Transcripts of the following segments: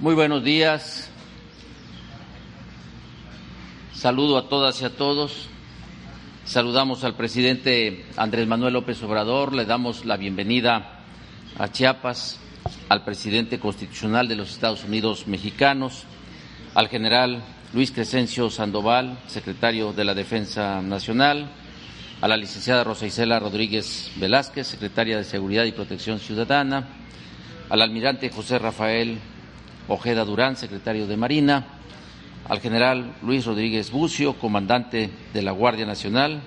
Muy buenos días. Saludo a todas y a todos. Saludamos al presidente Andrés Manuel López Obrador. Le damos la bienvenida a Chiapas, al presidente constitucional de los Estados Unidos mexicanos, al general Luis Crescencio Sandoval, secretario de la Defensa Nacional, a la licenciada Rosa Isela Rodríguez Velázquez, secretaria de Seguridad y Protección Ciudadana, al almirante José Rafael Ojeda Durán, secretario de Marina, al general Luis Rodríguez Bucio, comandante de la Guardia Nacional,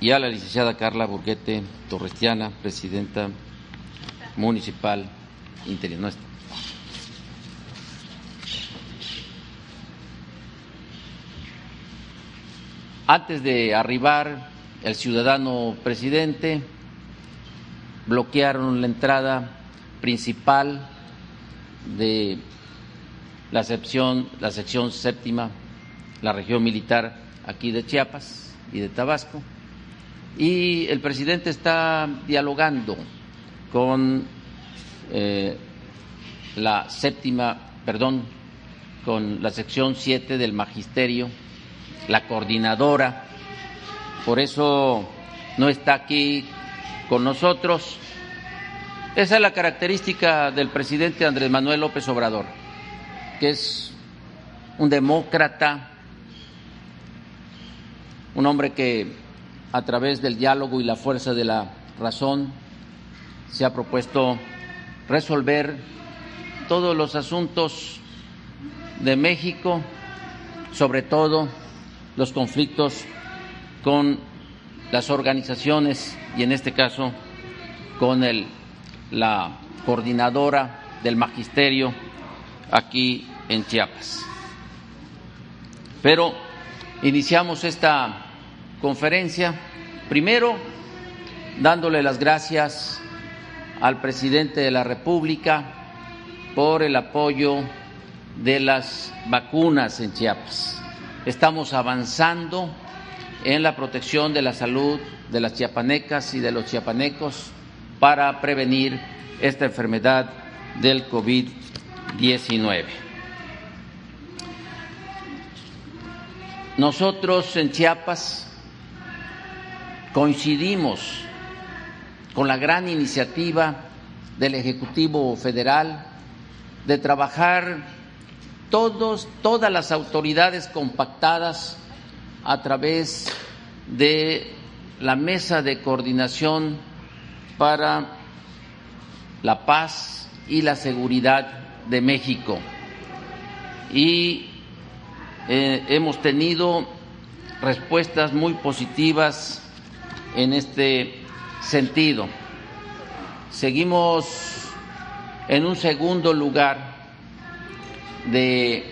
y a la licenciada Carla Burguete Torrestiana, presidenta municipal interina. Antes de arribar el ciudadano presidente, bloquearon la entrada principal de la sección, la sección séptima, la región militar aquí de Chiapas y de Tabasco, y el presidente está dialogando con eh, la séptima, perdón, con la sección siete del magisterio, la coordinadora, por eso no está aquí con nosotros esa es la característica del presidente Andrés Manuel López Obrador, que es un demócrata, un hombre que a través del diálogo y la fuerza de la razón se ha propuesto resolver todos los asuntos de México, sobre todo los conflictos con las organizaciones y en este caso con el la coordinadora del magisterio aquí en Chiapas. Pero iniciamos esta conferencia primero dándole las gracias al presidente de la República por el apoyo de las vacunas en Chiapas. Estamos avanzando en la protección de la salud de las chiapanecas y de los chiapanecos para prevenir esta enfermedad del COVID-19. Nosotros en Chiapas coincidimos con la gran iniciativa del Ejecutivo Federal de trabajar todos, todas las autoridades compactadas a través de la mesa de coordinación para la paz y la seguridad de México. Y eh, hemos tenido respuestas muy positivas en este sentido. Seguimos en un segundo lugar de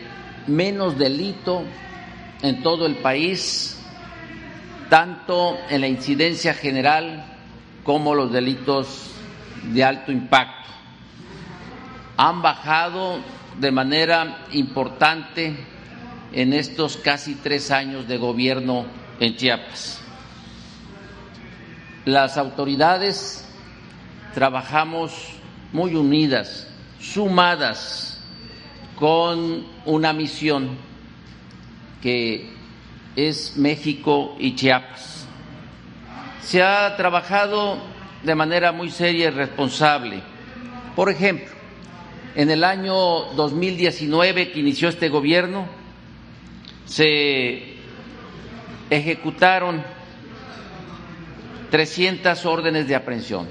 menos delito en todo el país, tanto en la incidencia general como los delitos de alto impacto. Han bajado de manera importante en estos casi tres años de gobierno en Chiapas. Las autoridades trabajamos muy unidas, sumadas, con una misión que es México y Chiapas se ha trabajado de manera muy seria y responsable. Por ejemplo, en el año 2019 que inició este gobierno, se ejecutaron 300 órdenes de aprehensión.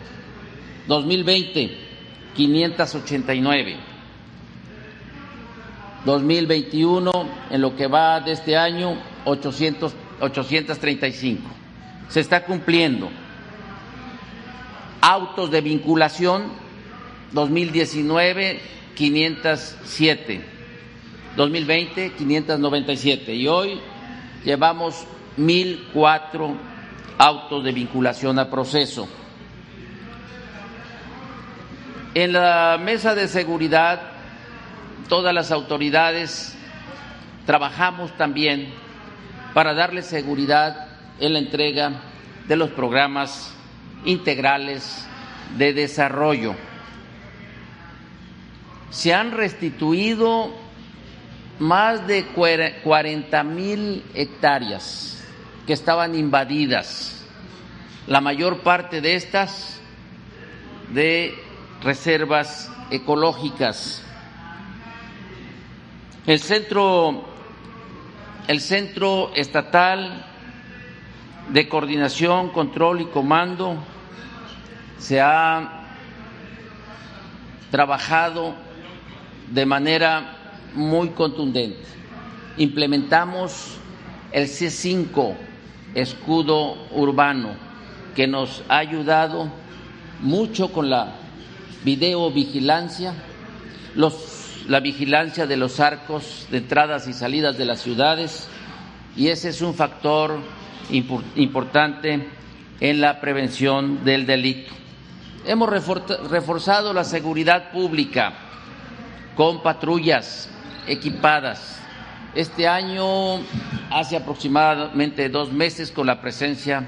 2020, 589. 2021, en lo que va de este año, 800, 835 se está cumpliendo. Autos de vinculación 2019 507, 2020 597 y hoy llevamos 1004 autos de vinculación a proceso. En la mesa de seguridad todas las autoridades trabajamos también para darle seguridad en la entrega de los programas integrales de desarrollo. se han restituido más de 40 mil hectáreas que estaban invadidas, la mayor parte de estas de reservas ecológicas. El centro, el centro estatal de coordinación, control y comando se ha trabajado de manera muy contundente. Implementamos el C5, escudo urbano, que nos ha ayudado mucho con la videovigilancia, los, la vigilancia de los arcos de entradas y salidas de las ciudades, y ese es un factor importante en la prevención del delito. Hemos reforzado la seguridad pública con patrullas equipadas. Este año, hace aproximadamente dos meses, con la presencia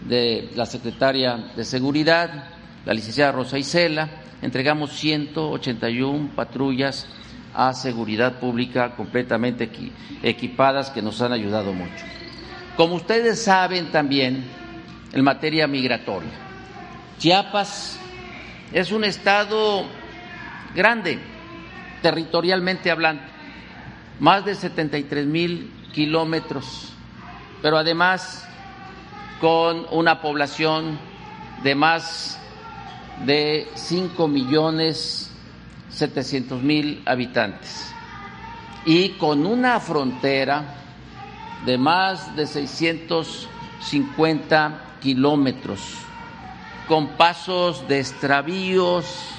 de la secretaria de Seguridad, la licenciada Rosa Isela, entregamos 181 patrullas a seguridad pública completamente equipadas que nos han ayudado mucho. Como ustedes saben también, en materia migratoria, Chiapas es un estado grande, territorialmente hablando, más de 73 mil kilómetros, pero además con una población de más de 5 millones 700 mil habitantes. Y con una frontera de más de 650 kilómetros, con pasos de extravíos,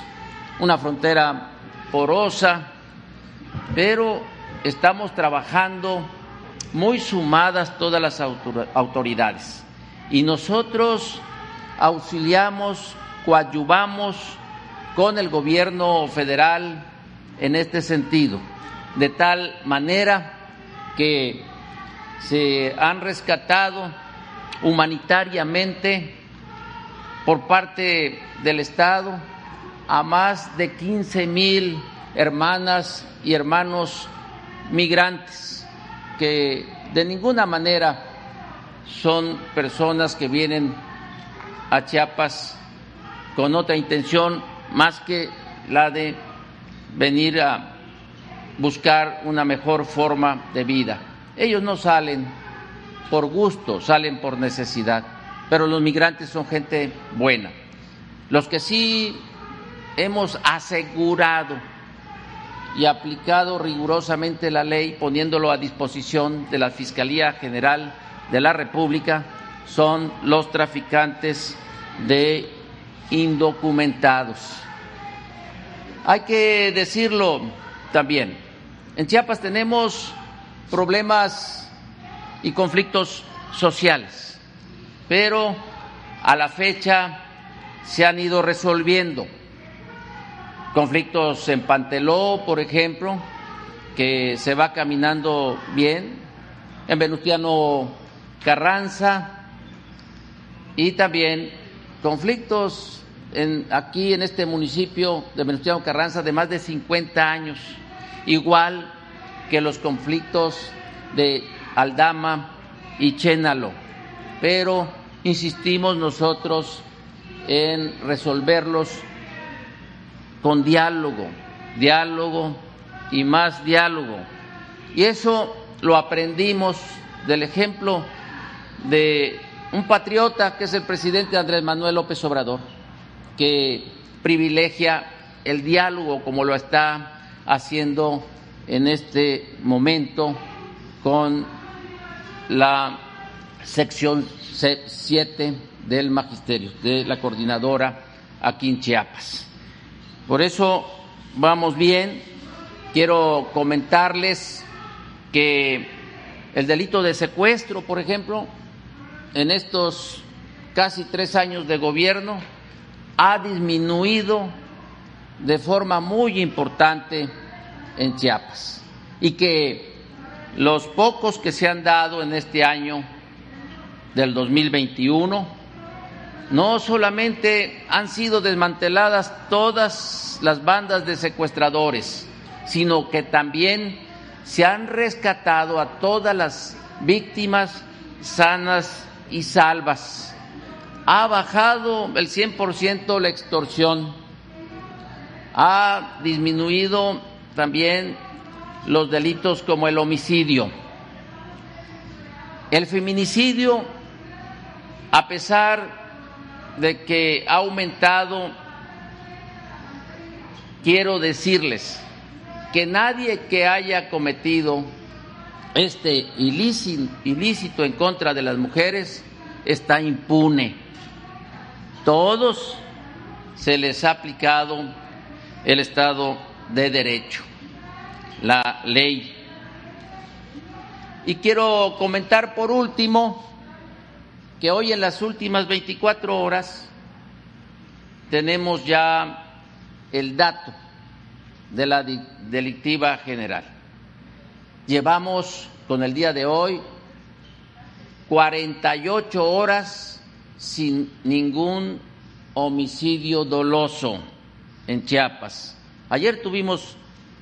una frontera porosa, pero estamos trabajando muy sumadas todas las autoridades. Y nosotros auxiliamos, coadyuvamos con el gobierno federal en este sentido, de tal manera que se han rescatado humanitariamente por parte del Estado a más de 15 mil hermanas y hermanos migrantes que de ninguna manera son personas que vienen a Chiapas con otra intención más que la de venir a buscar una mejor forma de vida. Ellos no salen por gusto, salen por necesidad, pero los migrantes son gente buena. Los que sí hemos asegurado y aplicado rigurosamente la ley, poniéndolo a disposición de la Fiscalía General de la República, son los traficantes de indocumentados. Hay que decirlo también, en Chiapas tenemos problemas y conflictos sociales, pero a la fecha se han ido resolviendo. Conflictos en Panteló, por ejemplo, que se va caminando bien, en Venustiano Carranza y también conflictos en, aquí en este municipio de Venustiano Carranza de más de 50 años, igual que los conflictos de Aldama y Chénalo, pero insistimos nosotros en resolverlos con diálogo, diálogo y más diálogo. Y eso lo aprendimos del ejemplo de un patriota que es el presidente Andrés Manuel López Obrador, que privilegia el diálogo como lo está haciendo en este momento con la sección 7 del magisterio, de la coordinadora aquí en Chiapas. Por eso vamos bien. Quiero comentarles que el delito de secuestro, por ejemplo, en estos casi tres años de gobierno ha disminuido de forma muy importante en Chiapas y que los pocos que se han dado en este año del 2021 no solamente han sido desmanteladas todas las bandas de secuestradores, sino que también se han rescatado a todas las víctimas sanas y salvas. Ha bajado el 100% la extorsión. Ha disminuido también los delitos como el homicidio. El feminicidio, a pesar de que ha aumentado, quiero decirles que nadie que haya cometido este ilícito, en contra de las mujeres está impune. Todos se les ha aplicado el Estado de Derecho, la ley. Y quiero comentar por último que hoy en las últimas 24 horas tenemos ya el dato de la delictiva general. Llevamos con el día de hoy 48 horas sin ningún homicidio doloso en Chiapas. Ayer tuvimos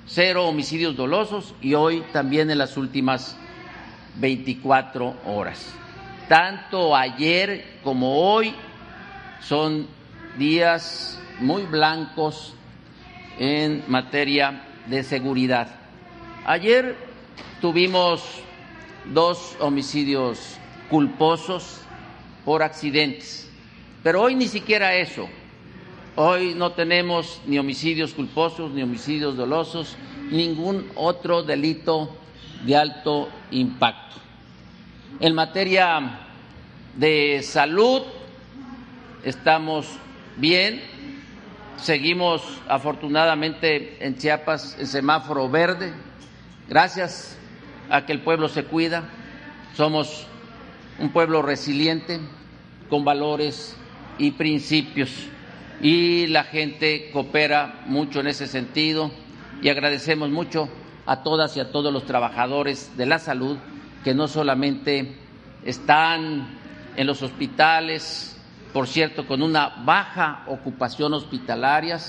cero homicidios dolosos y hoy también en las últimas 24 horas tanto ayer como hoy son días muy blancos en materia de seguridad. Ayer tuvimos dos homicidios culposos por accidentes, pero hoy ni siquiera eso. Hoy no tenemos ni homicidios culposos, ni homicidios dolosos, ningún otro delito de alto impacto. En materia de salud estamos bien, seguimos afortunadamente en Chiapas en semáforo verde, gracias a que el pueblo se cuida, somos un pueblo resiliente, con valores y principios, y la gente coopera mucho en ese sentido y agradecemos mucho a todas y a todos los trabajadores de la salud que no solamente están en los hospitales, por cierto, con una baja ocupación hospitalaria,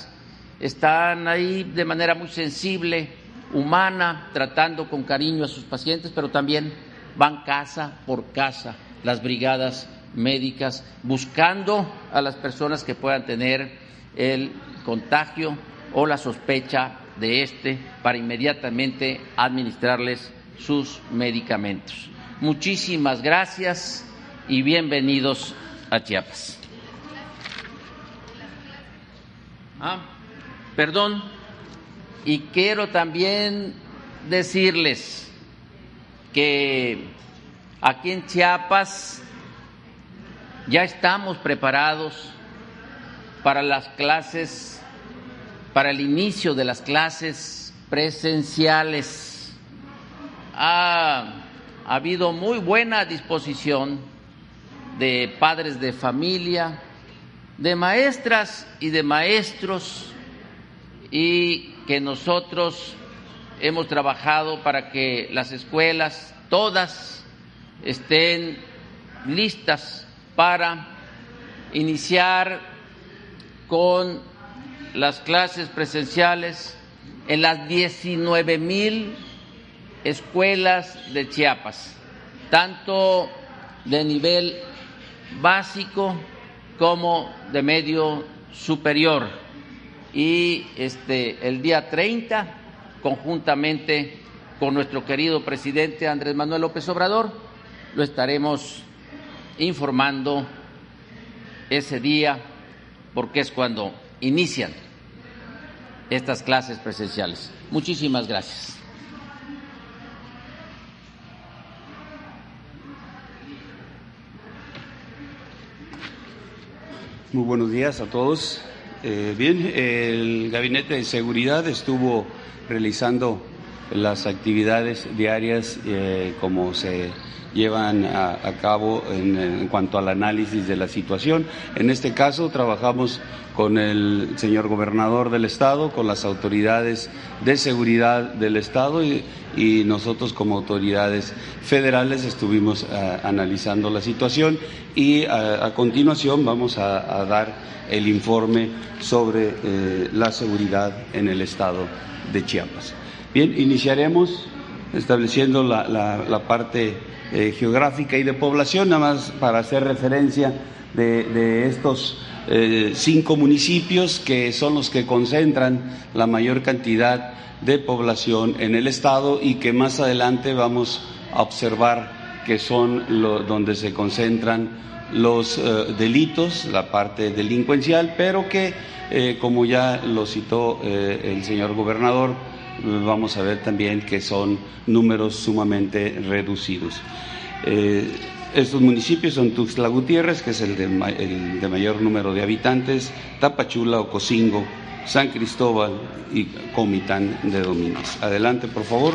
están ahí de manera muy sensible, humana, tratando con cariño a sus pacientes, pero también van casa por casa las brigadas médicas buscando a las personas que puedan tener el contagio o la sospecha de este para inmediatamente administrarles sus medicamentos. Muchísimas gracias y bienvenidos a Chiapas. Ah, perdón, y quiero también decirles que aquí en Chiapas ya estamos preparados para las clases, para el inicio de las clases presenciales. Ha, habido muy buena disposición de padres de familia, de maestras y de maestros y que nosotros hemos trabajado para que las escuelas todas estén listas para iniciar con las clases presenciales en las 19 mil escuelas de Chiapas, tanto de nivel básico como de medio superior. Y este el día 30 conjuntamente con nuestro querido presidente Andrés Manuel López Obrador lo estaremos informando ese día porque es cuando inician estas clases presenciales. Muchísimas gracias. Muy buenos días a todos. Eh, bien, el Gabinete de Seguridad estuvo realizando las actividades diarias eh, como se llevan a, cabo en, cuanto al análisis de la situación. En este caso trabajamos con el señor gobernador del estado, con las autoridades de seguridad del estado y, nosotros como autoridades federales estuvimos eh, analizando la situación y a, continuación vamos a, dar el informe sobre eh, la seguridad en el estado de Chiapas. Bien, iniciaremos estableciendo la, parte eh, geográfica y de población, nada más para hacer referencia de, estos eh, cinco municipios que son los que concentran la mayor cantidad de población en el estado y que más adelante vamos a observar que son donde se concentran los eh, delitos, la parte delincuencial, pero que, como ya lo citó el señor gobernador, vamos a ver también que son números sumamente reducidos. Eh, estos municipios son Tuxtla Gutiérrez, que es el de, mayor número de habitantes, Tapachula, Ocosingo, San Cristóbal y Comitán de Domínguez. Adelante, por favor.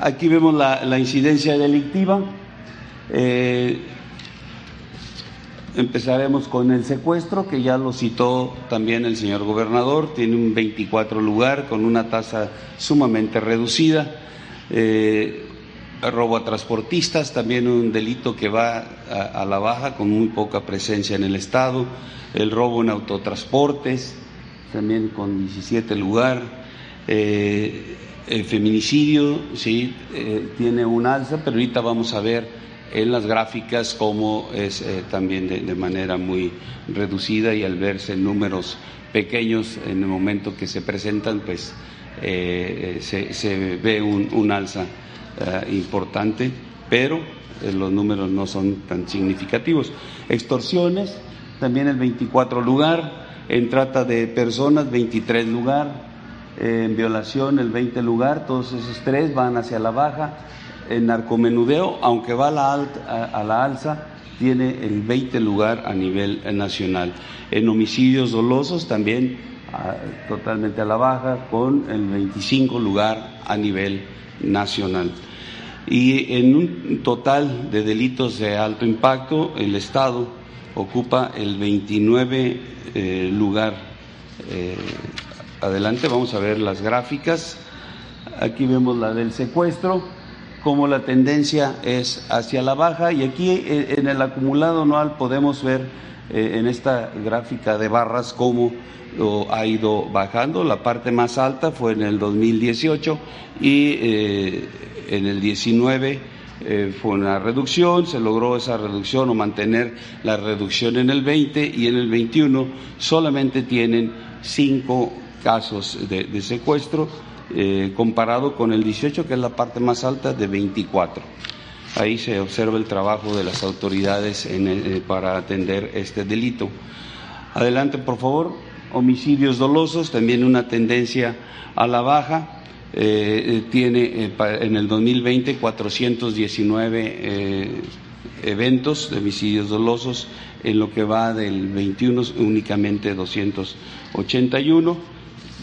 Aquí vemos la, incidencia delictiva. Eh, Empezaremos con el secuestro, que ya lo citó también el señor gobernador, tiene un 24 lugar con una tasa sumamente reducida. Eh, robo a transportistas, también un delito que va a, la baja con muy poca presencia en el Estado. El robo en autotransportes, también con 17 lugar. Eh, el feminicidio, sí, eh, tiene un alza, pero ahorita vamos a ver en las gráficas como es eh, también de, manera muy reducida y al verse números pequeños en el momento que se presentan, pues eh, se, ve un, alza eh, importante, pero los números no son tan significativos. Extorsiones, también el 24 lugar, en trata de personas 23 lugar, en violación el 20 lugar, todos esos tres van hacia la baja en narcomenudeo, aunque va a la, a, la alza, tiene el 20 lugar a nivel nacional. En homicidios dolosos también totalmente a la baja, con el 25 lugar a nivel nacional. Y en un total de delitos de alto impacto, el Estado ocupa el 29 eh, lugar. Eh, adelante, vamos a ver las gráficas. Aquí vemos la del secuestro como la tendencia es hacia la baja. Y aquí eh, en el acumulado anual podemos ver eh, en esta gráfica de barras cómo ha ido bajando. La parte más alta fue en el 2018 y eh, en el 19 fue una reducción, se logró esa reducción o mantener la reducción en el 20 y en el 21 solamente tienen cinco casos de secuestro eh, comparado con el 18, que es la parte más alta, de 24. Ahí se observa el trabajo de las autoridades eh, para atender este delito. Adelante, por favor. Homicidios dolosos, también una tendencia a la baja. Eh, tiene en el 2020 419 eventos de homicidios dolosos, en lo que va del 21 únicamente 281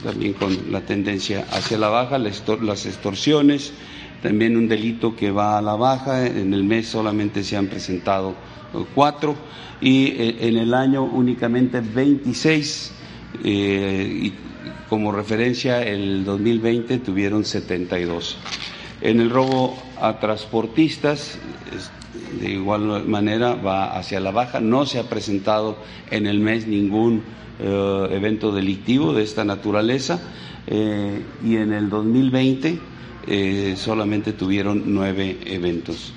también con la tendencia hacia la baja, las extorsiones, también un delito que va a la baja, en el mes solamente se han presentado eh, cuatro y eh, en el año únicamente 26 eh, y como referencia el 2020 tuvieron 72. En el robo a transportistas, de igual manera va hacia la baja, no se ha presentado en el mes ningún eh, evento delictivo de esta naturaleza eh, y en el 2020 eh, solamente tuvieron nueve eventos.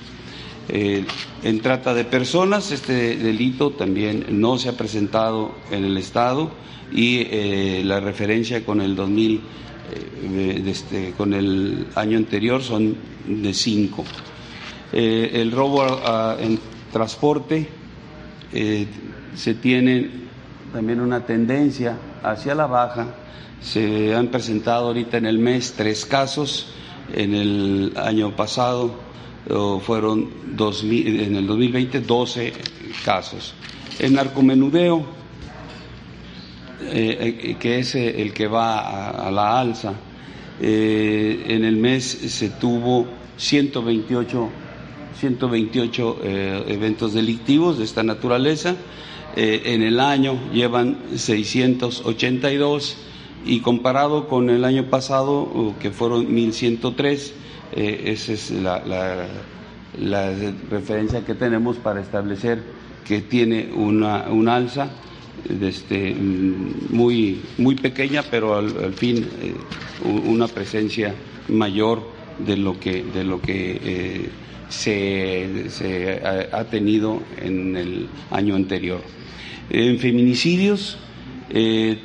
en trata de personas, este delito también no se ha presentado en el Estado y la referencia con el 2000, este, con el año anterior son de cinco. El robo en transporte se tiene también una tendencia hacia la baja. Se han presentado ahorita en el mes tres casos, en el año pasado fueron en el 2020 12 casos. El narcomenudeo, eh, eh, que es eh, el que va a, la alza, en el mes se tuvo 128 128 eh, eventos delictivos de esta naturaleza. Eh, en el año llevan 682 y comparado con el año pasado, que fueron 1103, esa es la, referencia que tenemos para establecer que tiene una, una alza este, muy, muy pequeña, pero al, fin una presencia mayor de lo que, de lo que se, ha, tenido en el año anterior. En feminicidios, eh,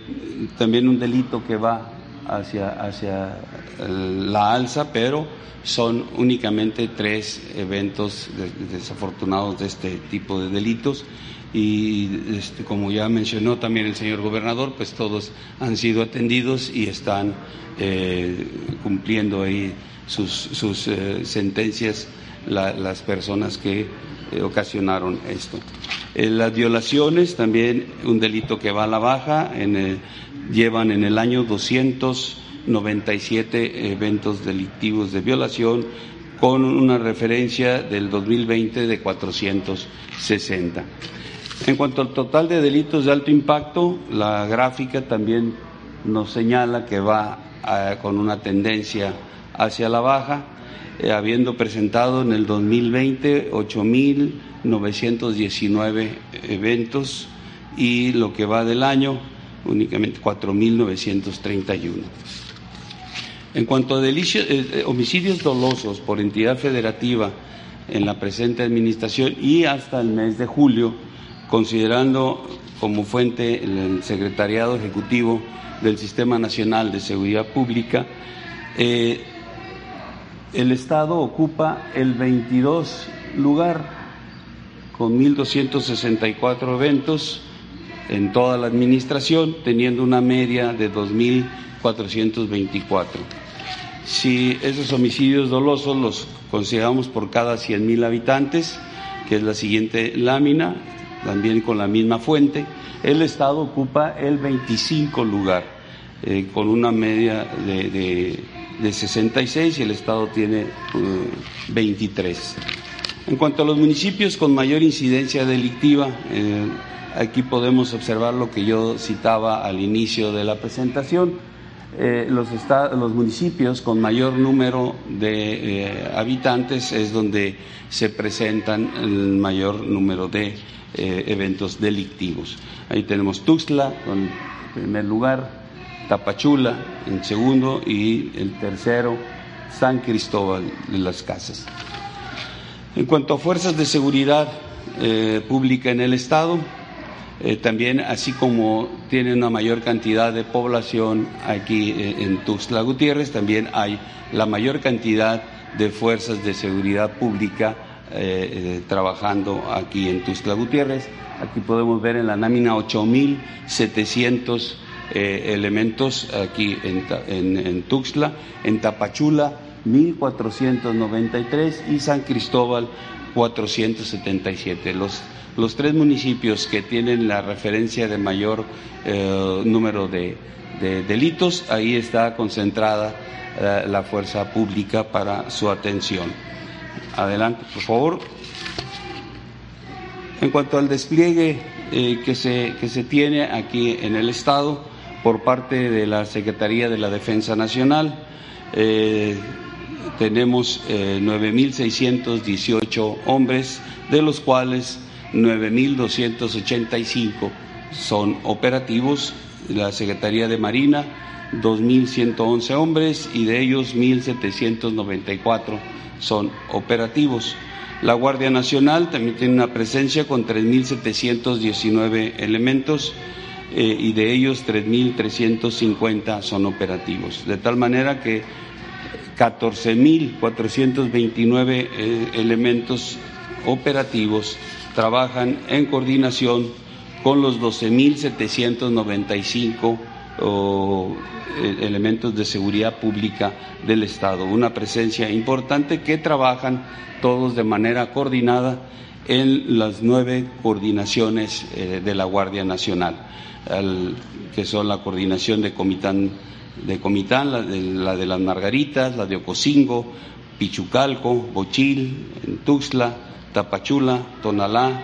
también un delito que va hacia, hacia la alza, pero son únicamente tres eventos desafortunados de este tipo de delitos y este, como ya mencionó también el señor gobernador, pues todos han sido atendidos y están eh, cumpliendo ahí sus, sus eh, sentencias las personas que eh, ocasionaron esto. Eh, las violaciones, también un delito que va a la baja, llevan en el año 297 eventos delictivos de violación con una referencia del 2020 de 460. En cuanto al total de delitos de alto impacto, la gráfica también nos señala que va con una tendencia hacia la baja eh, habiendo presentado en el 2020 8.919 eventos y lo que va del año únicamente 4.931. En cuanto a eh, eh, homicidios dolosos por entidad federativa en la presente administración y hasta el mes de julio, considerando como fuente el Secretariado Ejecutivo del Sistema Nacional de Seguridad Pública, el Estado ocupa el 22 lugar con 1.264 eventos en toda la administración, teniendo una media de 2.424. Si esos homicidios dolosos los consideramos por cada 100.000 habitantes, que es la siguiente lámina, también con la misma fuente, el Estado ocupa el 25 lugar, eh, con una media de de 66 y el Estado tiene 23. Uh, en cuanto a los municipios con mayor incidencia delictiva, eh, aquí podemos observar lo que yo citaba al inicio de la presentación. Eh, los, municipios con mayor número de eh, habitantes es donde se presentan el mayor número de eventos delictivos. Ahí tenemos Tuxtla, en primer lugar, Tapachula en segundo y el tercero San Cristóbal de las Casas. En cuanto a fuerzas de seguridad eh, pública en el Estado, eh, también así como tiene una mayor cantidad de población aquí eh, en Tuxtla Gutiérrez, también hay la mayor cantidad de fuerzas de seguridad pública trabajando aquí en Tuxtla Gutiérrez. Aquí podemos ver en la lámina 8.700 eh, elementos aquí en, en, Tuxtla, en Tapachula 1493 y San Cristóbal 477. Los, los tres municipios que tienen la referencia de mayor eh, número de, delitos, ahí está concentrada eh, la fuerza pública para su atención. Adelante, por favor. En cuanto al despliegue que, se, que se tiene aquí en el Estado, por parte de la Secretaría de la Defensa Nacional. Eh, tenemos 9.618 eh, hombres, de los cuales 9.285 son operativos. La Secretaría de Marina, 2.111 hombres y de ellos 1.794 son operativos. La Guardia Nacional también tiene una presencia con 3.719 elementos eh, y de ellos 3.350 son operativos. De tal manera que 14.429 eh, elementos operativos trabajan en coordinación con los 12.795 eh, elementos de seguridad pública del Estado. Una presencia importante que trabajan todos de manera coordinada en las nueve coordinaciones de la Guardia Nacional que son la coordinación de Comitán, de Comitán la, de, las Margaritas, la de Ocosingo, Pichucalco, Bochil, Tuxtla, Tapachula, Tonalá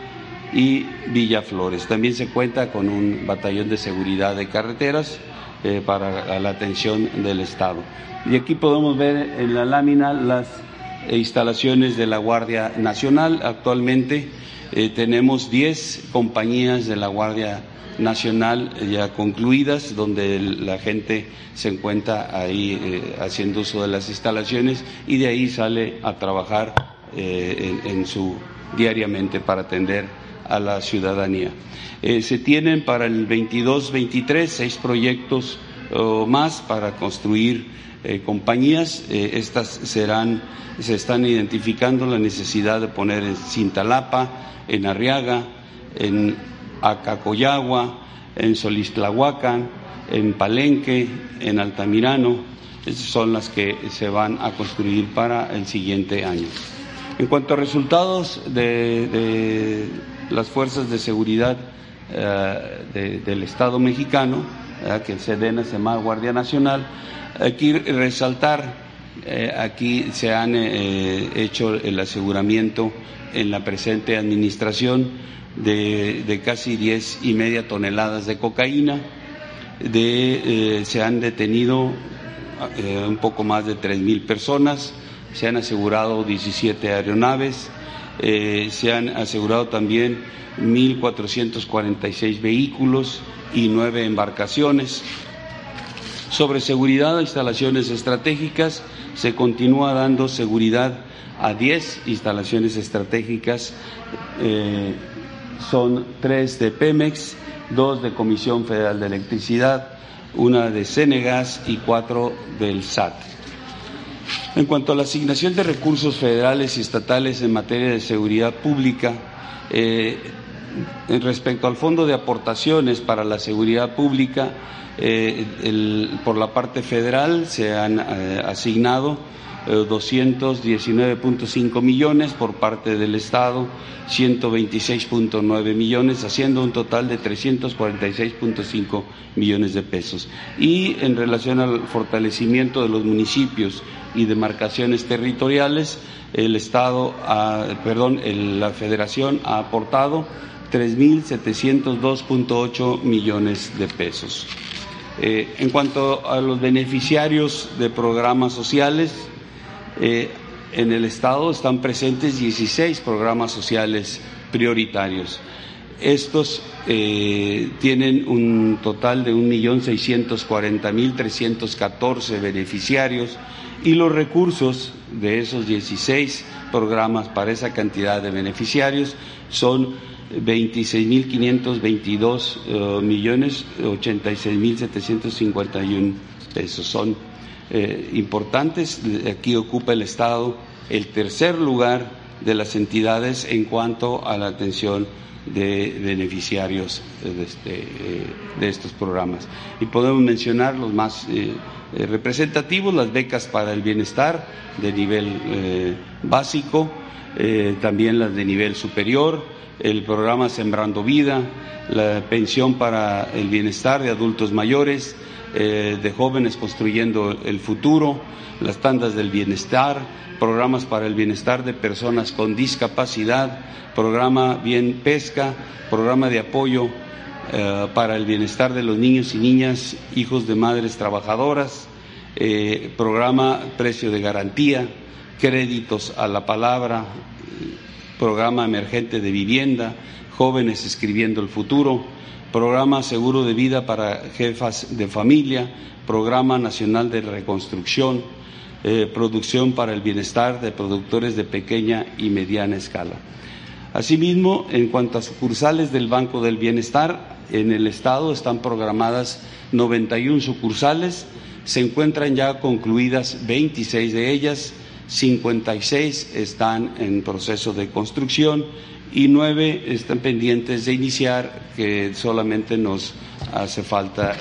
y Villaflores. También se cuenta con un batallón de seguridad de carreteras eh, para la atención del Estado. Y aquí podemos ver en la lámina las instalaciones de la Guardia Nacional. Actualmente eh, tenemos 10 compañías de la Guardia Nacional ya concluidas, donde la gente se encuentra ahí eh, haciendo uso de las instalaciones y de ahí sale a trabajar eh, en, su diariamente para atender a la ciudadanía. se tienen para el 22-23 seis proyectos más para construir compañías. estas serán, se están identificando la necesidad de poner en Cintalapa, en Arriaga, en Acacoyagua, en Solistlahuacan, en Palenque, en Altamirano. Esas son las que se van a construir para el siguiente año. En cuanto a resultados de, las fuerzas de seguridad eh, del Estado mexicano, que el SEDENA se llama Guardia Nacional, aquí resaltar, eh, aquí se han eh, hecho el aseguramiento en la presente administración de, casi diez y media toneladas de cocaína, eh, se han detenido eh, un poco más de tres mil personas, se han asegurado 17 aeronaves, eh, se han asegurado también 1.446 vehículos y nueve embarcaciones. Sobre seguridad de instalaciones estratégicas, se continúa dando seguridad a 10 instalaciones estratégicas. Son tres de Pemex, dos de Comisión Federal de Electricidad, una de Cenegas y cuatro del SAT. En cuanto a la asignación de recursos federales y estatales en materia de seguridad pública, eh, respecto al Fondo de Aportaciones para la Seguridad Pública, eh, por la parte federal se han asignado 219.5 eh, millones por parte del Estado, 126.9 millones, haciendo un total de 346.5 millones de pesos. Y en relación al fortalecimiento de los municipios y demarcaciones territoriales, el Estado, perdón, la Federación ha aportado 3.702.8 millones de pesos. Eh, en cuanto a los beneficiarios de programas sociales, eh, en el Estado están presentes 16 programas sociales prioritarios. Estos eh, tienen un total de 1.640.314 beneficiarios y los recursos de esos 16 programas para esa cantidad de beneficiarios son 26.522 uh, eh, millones 86.751 pesos. Son eh, importantes. Aquí ocupa el Estado el tercer lugar de las entidades en cuanto a la atención de beneficiarios de, este, eh, de estos programas. Y podemos mencionar los más eh, representativos, las becas para el bienestar de nivel básico, también las de nivel superior, el programa Sembrando Vida, la pensión para el bienestar de adultos mayores, eh, de jóvenes construyendo el futuro, las tandas del bienestar, programas para el bienestar de personas con discapacidad, programa Bien Pesca, programa de apoyo eh, para el bienestar de los niños y niñas, hijos de madres trabajadoras, eh, programa Precio de Garantía, créditos a la palabra, programa emergente de vivienda, jóvenes escribiendo el futuro, programa Seguro de Vida para Jefas de Familia, Programa Nacional de Reconstrucción, eh, Producción para el Bienestar de Productores de Pequeña y Mediana Escala. Asimismo, en cuanto a sucursales del Banco del Bienestar, en el Estado están programadas 91 sucursales, se encuentran ya concluidas 26 de ellas, 56 están en proceso de construcción y nueve están pendientes de iniciar, que solamente nos hace falta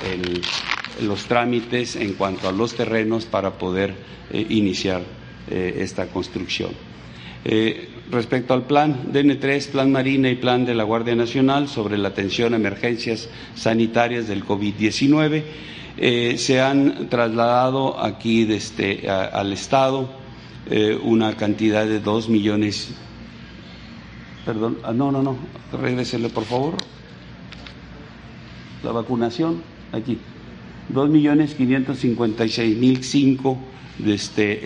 los trámites en cuanto a los terrenos para poder eh, iniciar eh, esta construcción. Eh, respecto al plan DN3, plan Marina y plan de la Guardia Nacional sobre la atención a emergencias sanitarias del COVID-19, se han trasladado aquí desde, al Estado una cantidad de dos millones. Perdón, ah, no, no, no, regrésele por favor. La vacunación, aquí. Dos millones quinientos cincuenta y seis mil cinco este,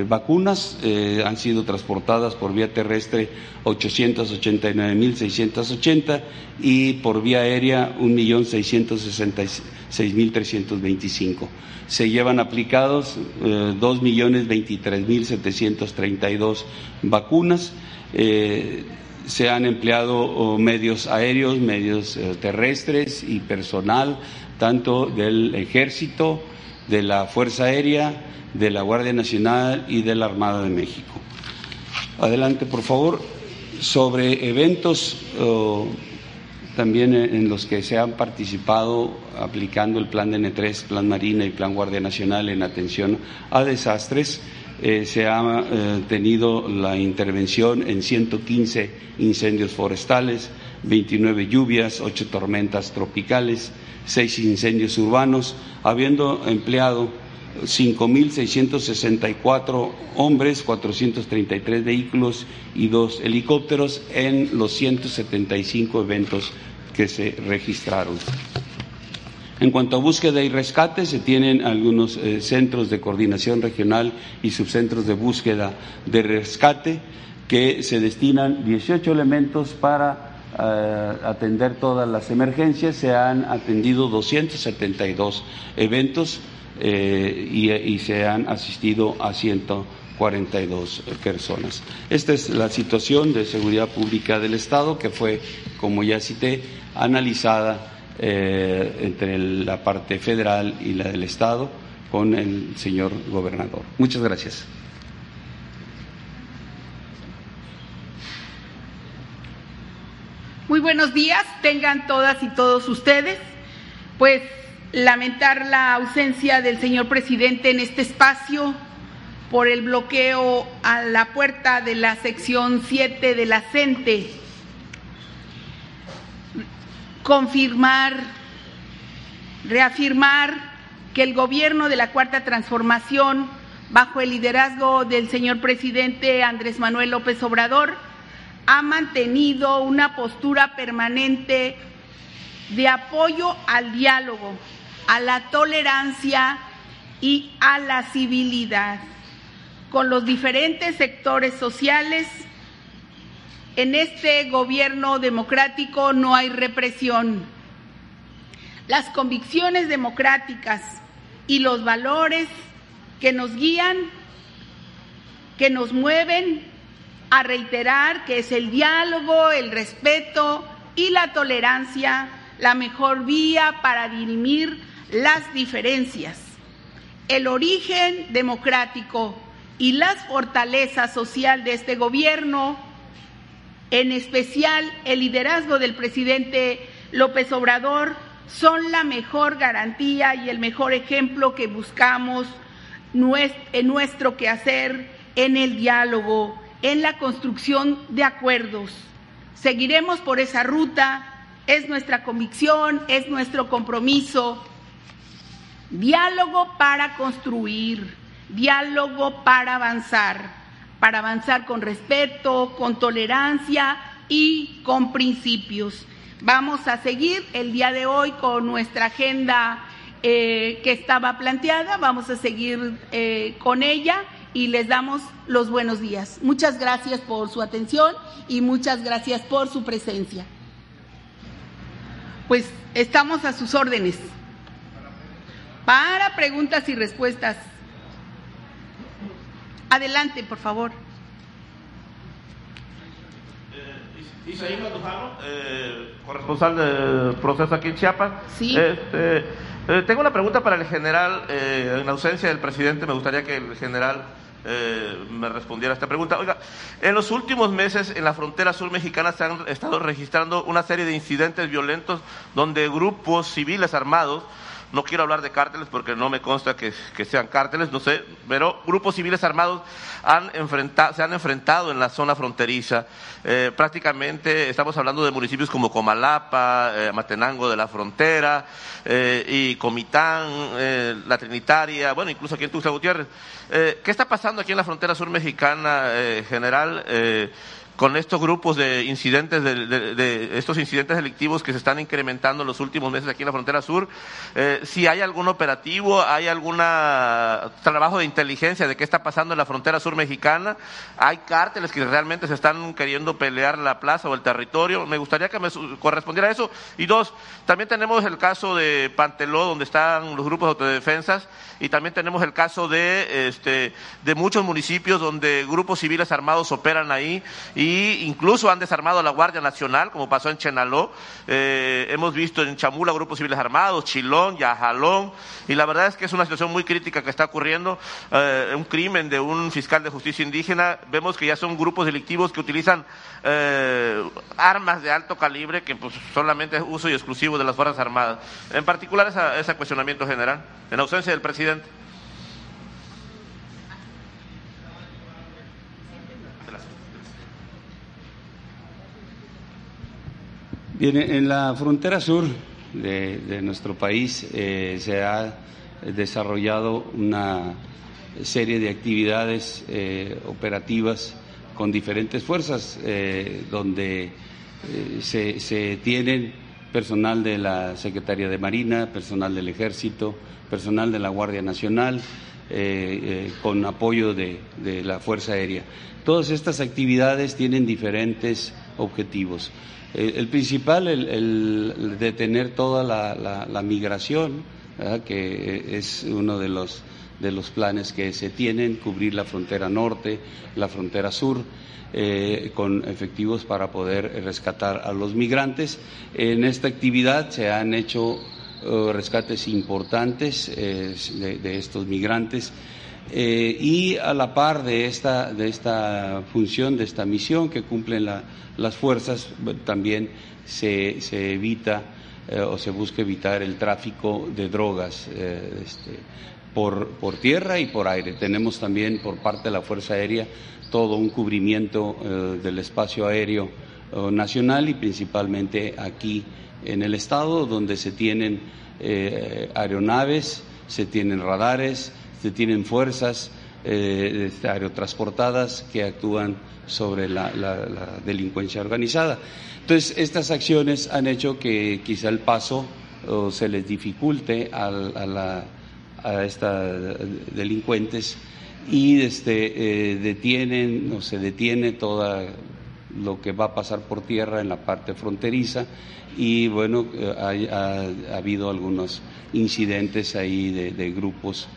eh, vacunas eh, han sido transportadas por vía terrestre 889.680 y por vía aérea 1.666.325. Se llevan aplicados eh, 2.023.732 vacunas. Eh, se han empleado oh, medios aéreos, medios terrestres y personal, tanto del ejército, de la Fuerza Aérea, de la Guardia Nacional y de la Armada de México. Adelante, por favor. Sobre eventos también en los que se han participado aplicando el Plan DN3, Plan Marina y Plan Guardia Nacional en atención a desastres, eh, se ha eh, tenido la intervención en 115 incendios forestales, 29 lluvias, 8 tormentas tropicales, 6 incendios urbanos, habiendo empleado 5.664 hombres, 433 vehículos y dos helicópteros en los 175 eventos que se registraron. En cuanto a búsqueda y rescate, se tienen algunos eh, centros de coordinación regional y subcentros de búsqueda de rescate que se destinan 18 elementos para eh, atender todas las emergencias. Se han atendido 272 eventos eh, y, se han asistido a 142 personas. Esta es la situación de seguridad pública del Estado que fue, como ya cité, analizada eh, entre la parte federal y la del Estado con el señor gobernador. Muchas gracias. Muy buenos días, tengan todas y todos ustedes. Pues lamentar la ausencia del señor presidente en este espacio por el bloqueo a la puerta de la sección 7 de la CENTE. Confirmar, reafirmar que el gobierno de la Cuarta Transformación, bajo el liderazgo del señor presidente Andrés Manuel López Obrador, ha mantenido una postura permanente de apoyo al diálogo, a la tolerancia y a la civilidad con los diferentes sectores sociales. En este gobierno democrático no hay represión. Las convicciones democráticas y los valores que nos guían, que nos mueven a reiterar que es el diálogo, el respeto y la tolerancia la mejor vía para dirimir las diferencias, el origen democrático y las fortalezas social de este gobierno, en especial el liderazgo del presidente López Obrador, son la mejor garantía y el mejor ejemplo que buscamos en nuestro quehacer, en el diálogo, en la construcción de acuerdos. Seguiremos por esa ruta, es nuestra convicción, es nuestro compromiso Diálogo para construir, diálogo para avanzar, para avanzar con respeto, con tolerancia y con principios. Vamos a seguir el día de hoy con nuestra agenda eh, que estaba planteada, vamos a seguir eh, con ella y les damos los buenos días. Muchas gracias por su atención y muchas gracias por su presencia. Pues estamos a sus órdenes. Para preguntas y respuestas. Adelante, por favor. Eh, Isaí Mandujano, eh, corresponsal del proceso aquí en Chiapas. Sí. Este, eh, tengo una pregunta para el general. Eh, en ausencia del presidente, me gustaría que el general me respondiera a esta pregunta. Oiga, en los últimos meses en la frontera sur mexicana se han estado registrando una serie de incidentes violentos donde grupos civiles armados no quiero hablar de cárteles porque no me consta que, sean cárteles, no sé, pero grupos civiles armados se han enfrentado en la zona fronteriza. Eh, prácticamente estamos hablando de municipios como Comalapa, eh, Matenango de la Frontera eh, y Comitán, La Trinitaria, bueno, incluso aquí en Tuxtla Gutiérrez. ¿Qué está pasando aquí en la frontera sur mexicana, general? Con estos grupos de incidentes, de, estos incidentes delictivos que se están incrementando en los últimos meses aquí en la frontera sur, eh, si hay algún operativo, hay algún trabajo de inteligencia de qué está pasando en la frontera sur mexicana, hay cárteles que realmente se están queriendo pelear la plaza o el territorio, me gustaría que me correspondiera eso. Y dos, también tenemos el caso de Panteló, donde están los grupos de autodefensas, y también tenemos el caso de, este, de muchos municipios donde grupos civiles armados operan ahí y incluso han desarmado a la Guardia Nacional, como pasó en Chenaló. Eh, hemos visto en Chamula grupos civiles armados, Chilón, Yajalón, y la verdad es que es una situación muy crítica que está ocurriendo. Eh, un crimen de un fiscal de justicia indígena, vemos que ya son grupos delictivos que utilizan eh, armas de alto calibre que pues, solamente es uso y exclusivo de las Fuerzas Armadas. En particular ese cuestionamiento general, en ausencia del presidente. Bien, en la frontera sur de, nuestro país eh, se ha desarrollado una serie de actividades eh, operativas con diferentes fuerzas, eh, donde se, tienen personal de la Secretaría de Marina, personal del Ejército, personal de la Guardia Nacional, con apoyo de la Fuerza Aérea. Todas estas actividades tienen diferentes objetivos. Eh, el principal, el, detener toda la, migración, que es uno de los, de los planes que se tienen, cubrir la frontera norte, la frontera sur. Eh, con efectivos para poder rescatar a los migrantes. En esta actividad se han hecho eh, rescates importantes de, estos migrantes eh, y a la par de esta, de esta función, de esta misión que cumplen las fuerzas, también se, se evita eh, o se busca evitar el tráfico de drogas eh, este, por, por, tierra y por aire. Tenemos también por parte de la Fuerza Aérea todo un cubrimiento del espacio aéreo nacional y principalmente aquí en el Estado, donde se tienen aeronaves, se tienen radares, se tienen fuerzas eh, este, aerotransportadas que actúan sobre la, delincuencia organizada. Entonces, estas acciones han hecho que quizá el paso se les dificulte a, a, a estas delincuentes y este, eh, detienen o se detiene toda lo que va a pasar por tierra en la parte fronteriza y bueno, eh, ha, habido algunos incidentes ahí de grupos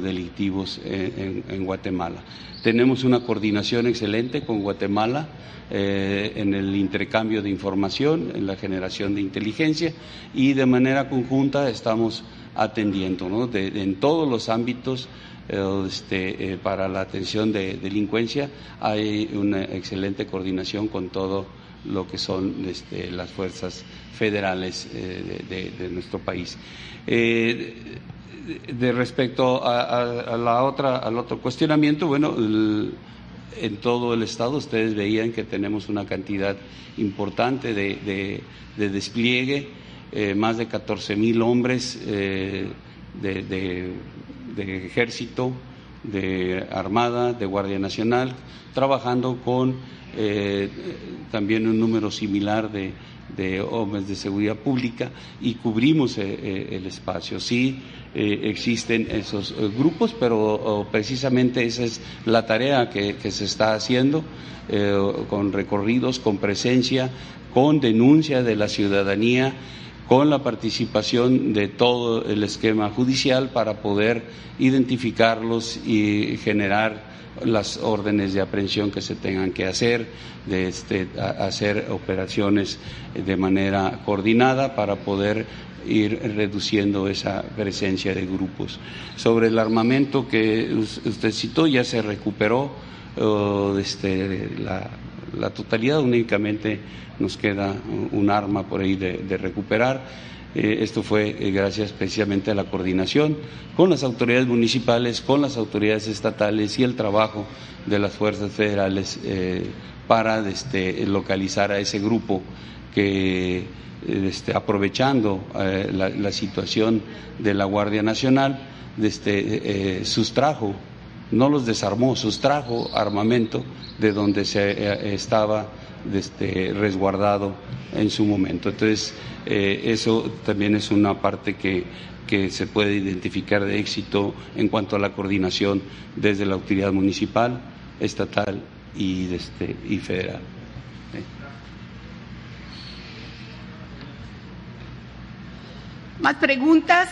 delictivos en, Guatemala. Tenemos una coordinación excelente con Guatemala eh, en el intercambio de información, en la generación de inteligencia y de manera conjunta estamos atendiendo en todos los ámbitos eh, este, eh, para la atención de delincuencia hay una excelente coordinación con todo lo que son este, las fuerzas federales de, nuestro país de respecto a, la otra, al otro cuestionamiento, bueno, en todo el estado ustedes veían que tenemos una cantidad importante de, despliegue, eh, más de 14 mil hombres eh, de, ejército, de armada, de Guardia Nacional, trabajando con eh, también un número similar de, de hombres de seguridad pública y cubrimos el espacio. Sí, eh, existen esos eh, grupos, pero oh, precisamente esa es la tarea que, se está haciendo eh, con recorridos, con presencia, con denuncia de la ciudadanía, con la participación de todo el esquema judicial para poder identificarlos y generar las órdenes de aprehensión que se tengan que hacer, de este, hacer operaciones de manera coordinada para poder ir reduciendo esa presencia de grupos. Sobre el armamento que usted citó, ya se recuperó este, la, totalidad, únicamente nos queda un arma por ahí de, recuperar. Eh, esto fue eh, gracias precisamente a la coordinación con las autoridades municipales, con las autoridades estatales y el trabajo de las fuerzas federales eh, para este, localizar a ese grupo que, este, aprovechando la, situación de la Guardia Nacional, este, sustrajo, no los desarmó, sustrajo armamento de donde se estaba este, resguardado en su momento. Entonces, eh, eso también es una parte que, que se puede identificar de éxito en cuanto a la coordinación desde la autoridad municipal, estatal y, este, y federal. ¿Más preguntas?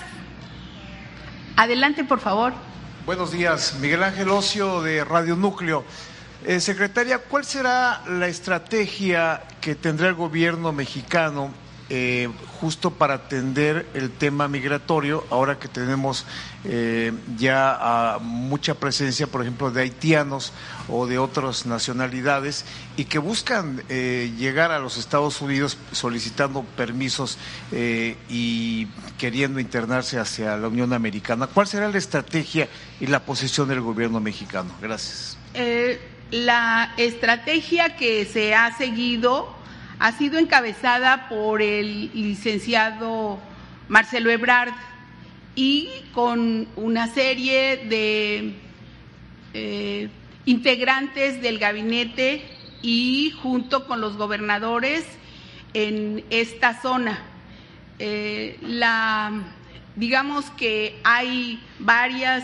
Adelante, por favor. Buenos días, Miguel Ángel Ocio de Radio Núcleo. Eh, secretaria, ¿cuál será la estrategia que tendrá el gobierno mexicano eh, justo para atender el tema migratorio, ahora que tenemos eh, ya mucha presencia, por ejemplo, de haitianos o de otras nacionalidades y que buscan llegar a los Estados Unidos solicitando permisos y queriendo internarse hacia la Unión Americana? ¿Cuál será la estrategia y la posición del gobierno mexicano? Gracias. La estrategia que se ha seguido ha sido encabezada por el licenciado Marcelo Ebrard y con una serie de eh, integrantes del gabinete y junto con los gobernadores en esta zona. Eh, la, digamos que hay varias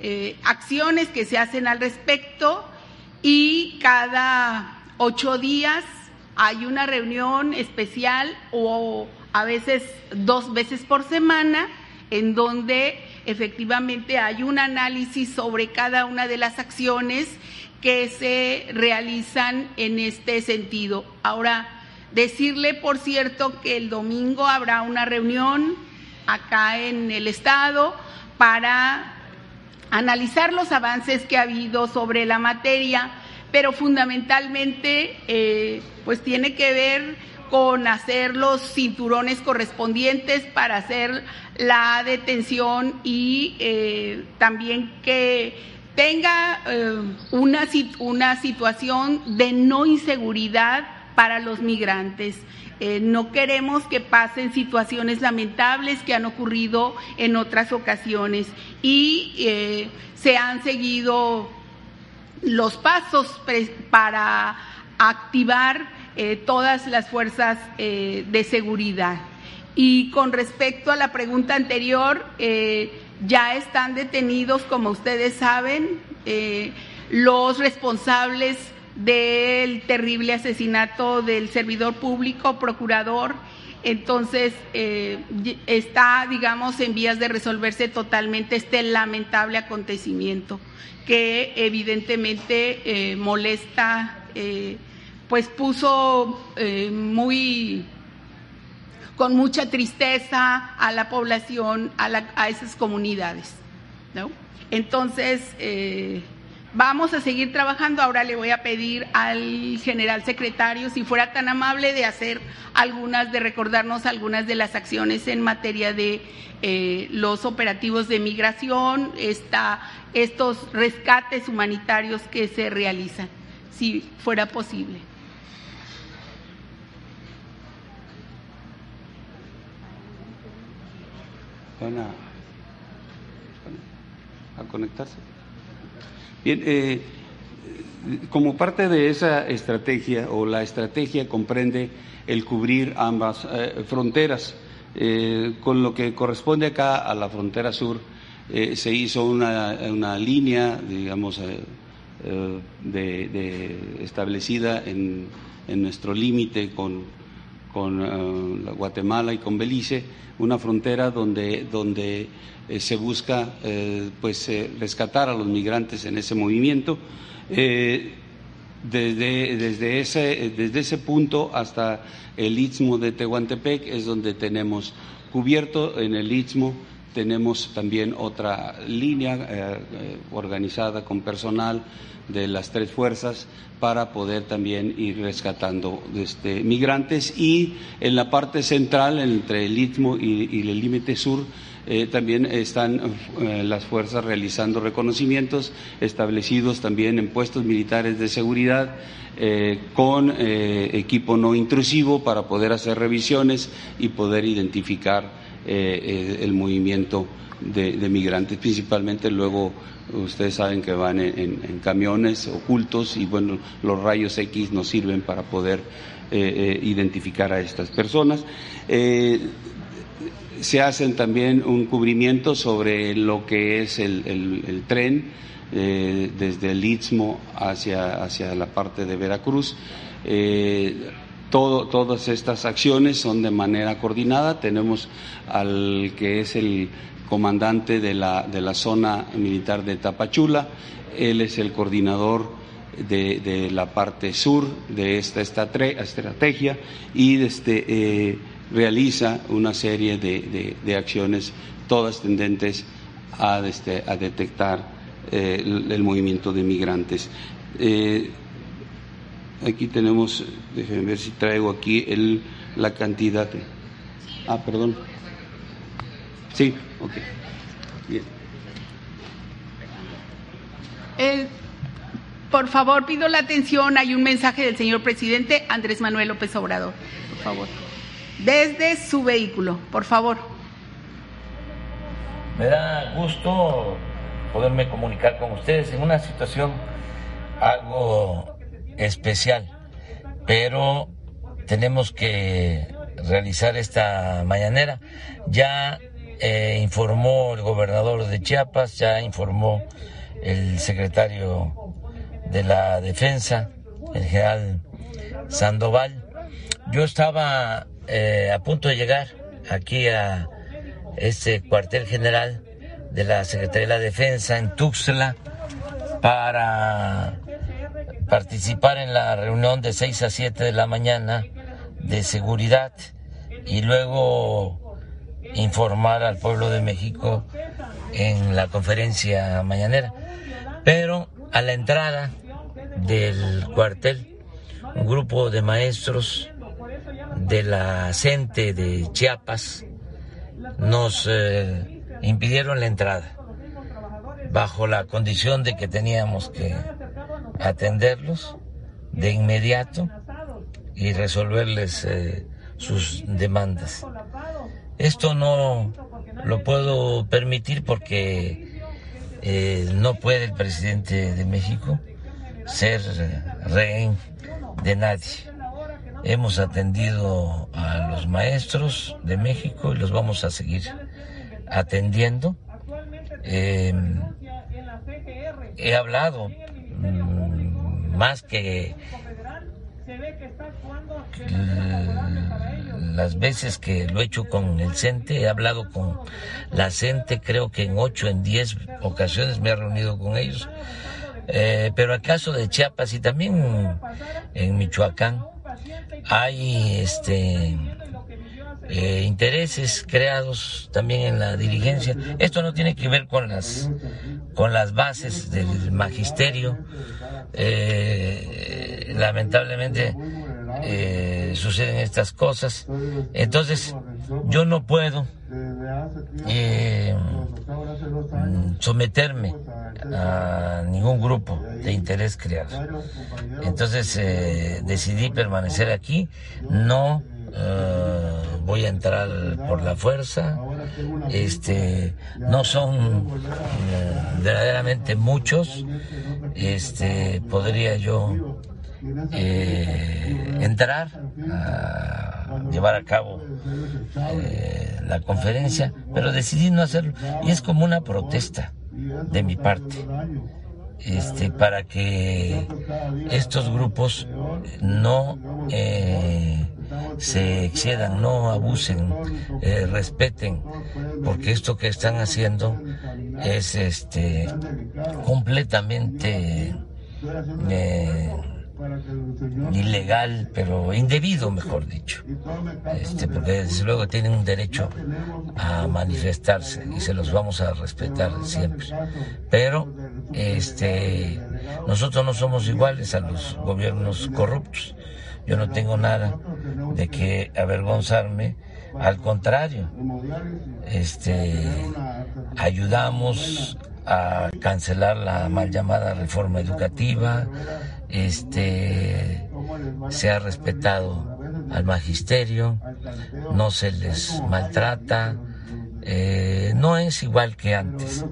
eh, acciones que se hacen al respecto y cada ocho días hay una reunión especial o a veces dos veces por semana en donde efectivamente hay un análisis sobre cada una de las acciones que se realizan en este sentido. Ahora, decirle, por cierto, que el domingo habrá una reunión acá en el Estado para analizar los avances que ha habido sobre la materia, pero fundamentalmente eh, pues tiene que ver con hacer los cinturones correspondientes para hacer la detención y eh, también que tenga eh, una, una situación de no inseguridad para los migrantes. No queremos que pasen situaciones lamentables que han ocurrido en otras ocasiones y eh, se han seguido los pasos para activar eh, todas las fuerzas de seguridad. Y con respecto a la pregunta anterior, ya están detenidos, como ustedes saben, los responsables del terrible asesinato del servidor público, procurador. Entonces, eh, está, digamos, en vías de resolverse totalmente este lamentable acontecimiento que evidentemente eh, molesta, eh, pues puso muy con mucha tristeza a la población, a, a esas comunidades. ¿no? Entonces, Vamos a seguir trabajando. Ahora le voy a pedir al general secretario, si fuera tan amable, de hacer algunas, de recordarnos algunas de las acciones en materia de eh, los operativos de migración, estos rescates humanitarios que se realizan, si fuera posible. Van a conectarse. Bien, eh, como parte de esa estrategia, o la estrategia comprende el cubrir ambas eh, fronteras, eh, con lo que corresponde acá a la frontera sur, se hizo una, línea, digamos, de, establecida en, nuestro límite con, con Guatemala y con Belice, una frontera donde, donde eh, se busca eh, pues, eh, rescatar a los migrantes en ese movimiento. Desde, desde, ese, desde ese punto hasta el istmo de Tehuantepec es donde tenemos cubierto en el istmo tenemos también otra línea eh, eh, organizada con personal de las tres fuerzas para poder también ir rescatando este, migrantes. Y en la parte central, entre el Istmo y, el límite sur, eh, también están las fuerzas realizando reconocimientos establecidos también en puestos militares de seguridad con equipo no intrusivo para poder hacer revisiones y poder identificar eh, el movimiento de, migrantes, principalmente luego ustedes saben que van en, camiones ocultos y bueno, los rayos X nos sirven para poder eh, eh, identificar a estas personas. se hacen también un cubrimiento sobre lo que es el, tren desde el Istmo hacia, hacia la parte de Veracruz todas estas acciones son de manera coordinada. Tenemos al que es el comandante de la, de la zona militar de Tapachula, él es el coordinador de, la parte sur de esta estrategia y este, eh, realiza una serie de, acciones, todas tendentes a, este, detectar eh, el, movimiento de migrantes. Eh, Aquí tenemos, déjenme ver si traigo aquí el, la cantidad. De, ah, perdón. Sí, ok. Bien. por favor, pido la atención. Hay un mensaje del señor presidente Andrés Manuel López Obrador. Por favor. Desde su vehículo, por favor. Me da gusto poderme comunicar con ustedes en una situación algo especial, pero tenemos que realizar esta mañanera. Ya eh, informó el gobernador de Chiapas, ya informó el secretario de la Defensa, el general Sandoval. Yo estaba eh, a punto de llegar aquí a este cuartel general de la Secretaría de la Defensa en Tuxtla para participar en la reunión de 6 a 7 de la mañana de seguridad y luego informar al pueblo de México en la conferencia mañanera. Pero a la entrada del cuartel, un grupo de maestros de la CENTE de Chiapas nos eh, impidieron la entrada bajo la condición de que teníamos que atenderlos de inmediato y resolverles eh, sus demandas. Esto no lo puedo permitir porque eh, no puede el presidente de México ser rehén de nadie. Hemos atendido a los maestros de México y los vamos a seguir atendiendo. Eh, he hablado más que las veces que lo he hecho con el CENTE, he hablado con la CENTE, creo que en ocho, en diez ocasiones me he reunido con ellos. Eh, pero acaso de Chiapas y también en Michoacán hay este eh, intereses creados también en la dirigencia. Esto no tiene que ver con las con las bases del magisterio. Eh, lamentablemente eh, suceden estas cosas. Entonces, yo no puedo someterme a ningún grupo de interés creado. Entonces, decidí permanecer aquí, no voy a entrar por la fuerza. Este, no son verdaderamente muchos. Este, podría yo eh, entrar a llevar a cabo eh, la conferencia, pero decidí no hacerlo. Y es como una protesta de mi parte. Este, para que estos grupos no eh, se excedan, no abusen, eh, respeten, porque esto que están haciendo es este completamente ilegal, pero indebido, mejor dicho, este, porque desde luego tienen un derecho a manifestarse y se los vamos a respetar siempre. Pero este, nosotros no somos iguales a los gobiernos corruptos. Yo no tengo nada de que avergonzarme, al contrario, este, ayudamos a cancelar la mal llamada reforma educativa, este, se ha respetado al magisterio, no se les maltrata, eh, no es igual que antes.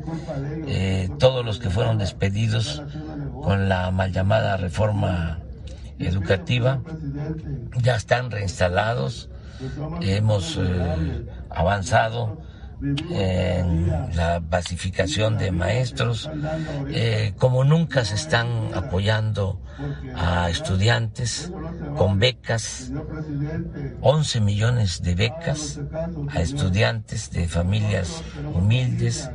Eh, todos los que fueron despedidos con la mal llamada reforma educativa. Ya están reinstalados, hemos eh, avanzado en la basificación de maestros, eh, como nunca se están apoyando a estudiantes con becas, 11 millones de becas a estudiantes de familias humildes,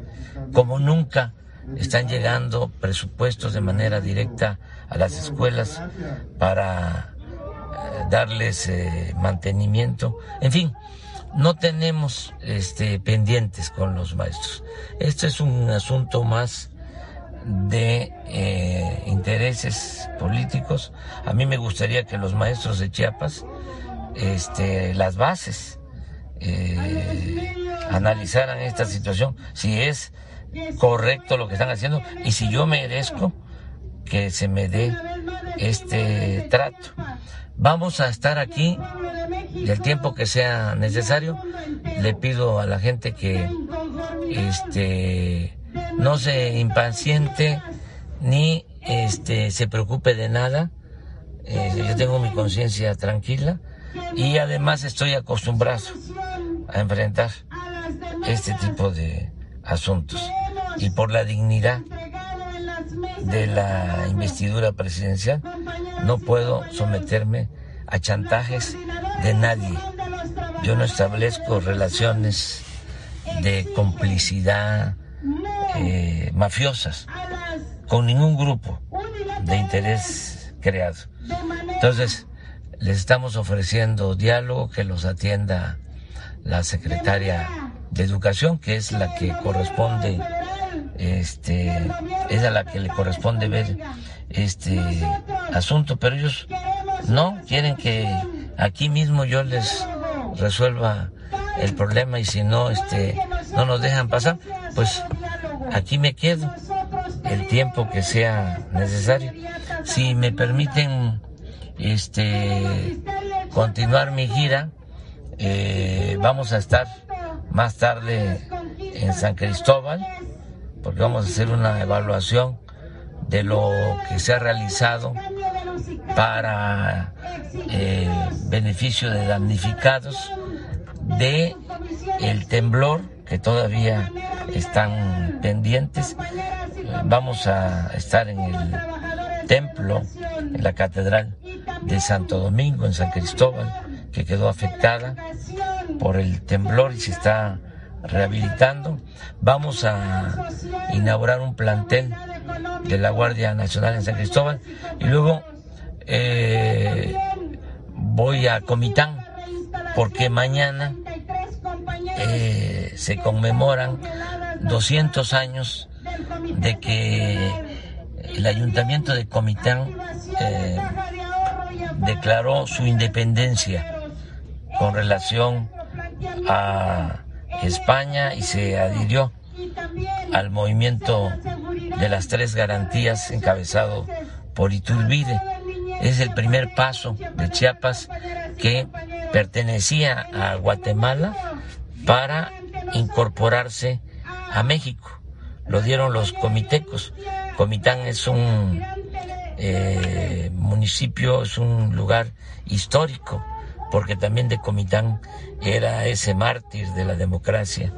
como nunca están llegando presupuestos de manera directa a las escuelas para eh, darles eh, mantenimiento, en fin, no tenemos este, pendientes con los maestros. Este es un asunto más de eh, intereses políticos. A mí me gustaría que los maestros de Chiapas, este, las bases, analizaran esta situación, si es correcto lo que están haciendo y si yo merezco que se me dé este trato. Vamos a estar aquí y el tiempo que sea necesario. Le pido a la gente que este no se impaciente ni este se preocupe de nada. Eh, yo tengo mi conciencia tranquila y además estoy acostumbrado a enfrentar este tipo de asuntos y por la dignidad de la investidura presidencial no puedo someterme a chantajes de nadie. Yo no establezco relaciones de complicidad eh, mafiosas con ningún grupo de interés creado. Entonces, les estamos ofreciendo diálogo que los atienda la secretaria de Educación, que es la que corresponde, este, es a la que le corresponde ver este asunto, pero ellos no quieren que aquí mismo yo les resuelva el problema y si no este no nos dejan pasar, pues aquí me quedo el tiempo que sea necesario. Si me permiten este continuar mi gira, eh, vamos a estar más tarde en San Cristóbal, porque vamos a hacer una evaluación de lo que se ha realizado para eh, beneficio de damnificados de el temblor que todavía están pendientes. Vamos a estar en el templo, en la catedral de Santo Domingo, en San Cristóbal, que quedó afectada por el temblor y se está rehabilitando. Vamos a inaugurar un plantel de la Guardia Nacional en San Cristóbal y luego eh, voy a Comitán porque mañana eh, se conmemoran 200 años de que el ayuntamiento de Comitán eh, declaró su independencia con relación a España y se adhirió al movimiento de las tres garantías encabezado por Iturbide. Es el primer paso de Chiapas que pertenecía a Guatemala para incorporarse a México. Lo dieron los comitecos. Comitán es un eh, municipio, es un lugar histórico, porque también de Comitán era ese mártir de la democracia,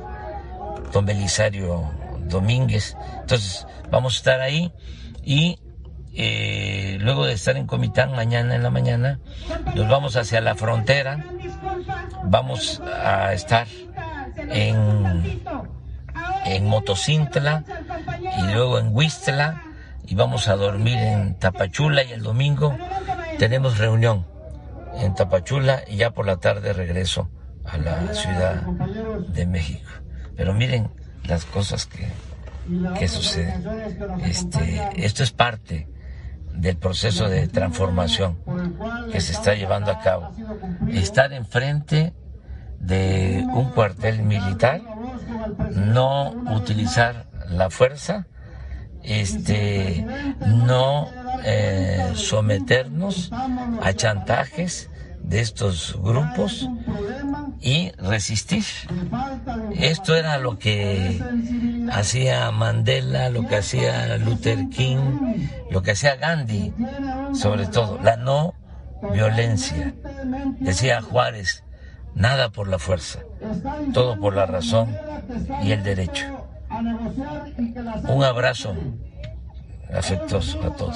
don Belisario Domínguez. Entonces, vamos a estar ahí y eh, luego de estar en Comitán mañana en la mañana, nos vamos hacia la frontera, vamos a estar en, en Motocintla y luego en Huistla y vamos a dormir en Tapachula y el domingo tenemos reunión en Tapachula y ya por la tarde regreso a la Ciudad de México. Pero miren las cosas que, que suceden. Este, esto es parte del proceso de transformación que se está llevando a cabo. Estar enfrente de un cuartel militar, no utilizar la fuerza, este, no eh, someternos a chantajes de estos grupos y resistir. Esto era lo que hacía Mandela, lo que hacía Luther King, lo que hacía Gandhi, sobre todo, la no violencia. Decía Juárez, nada por la fuerza, todo por la razón y el derecho. Un abrazo afectuoso a todos.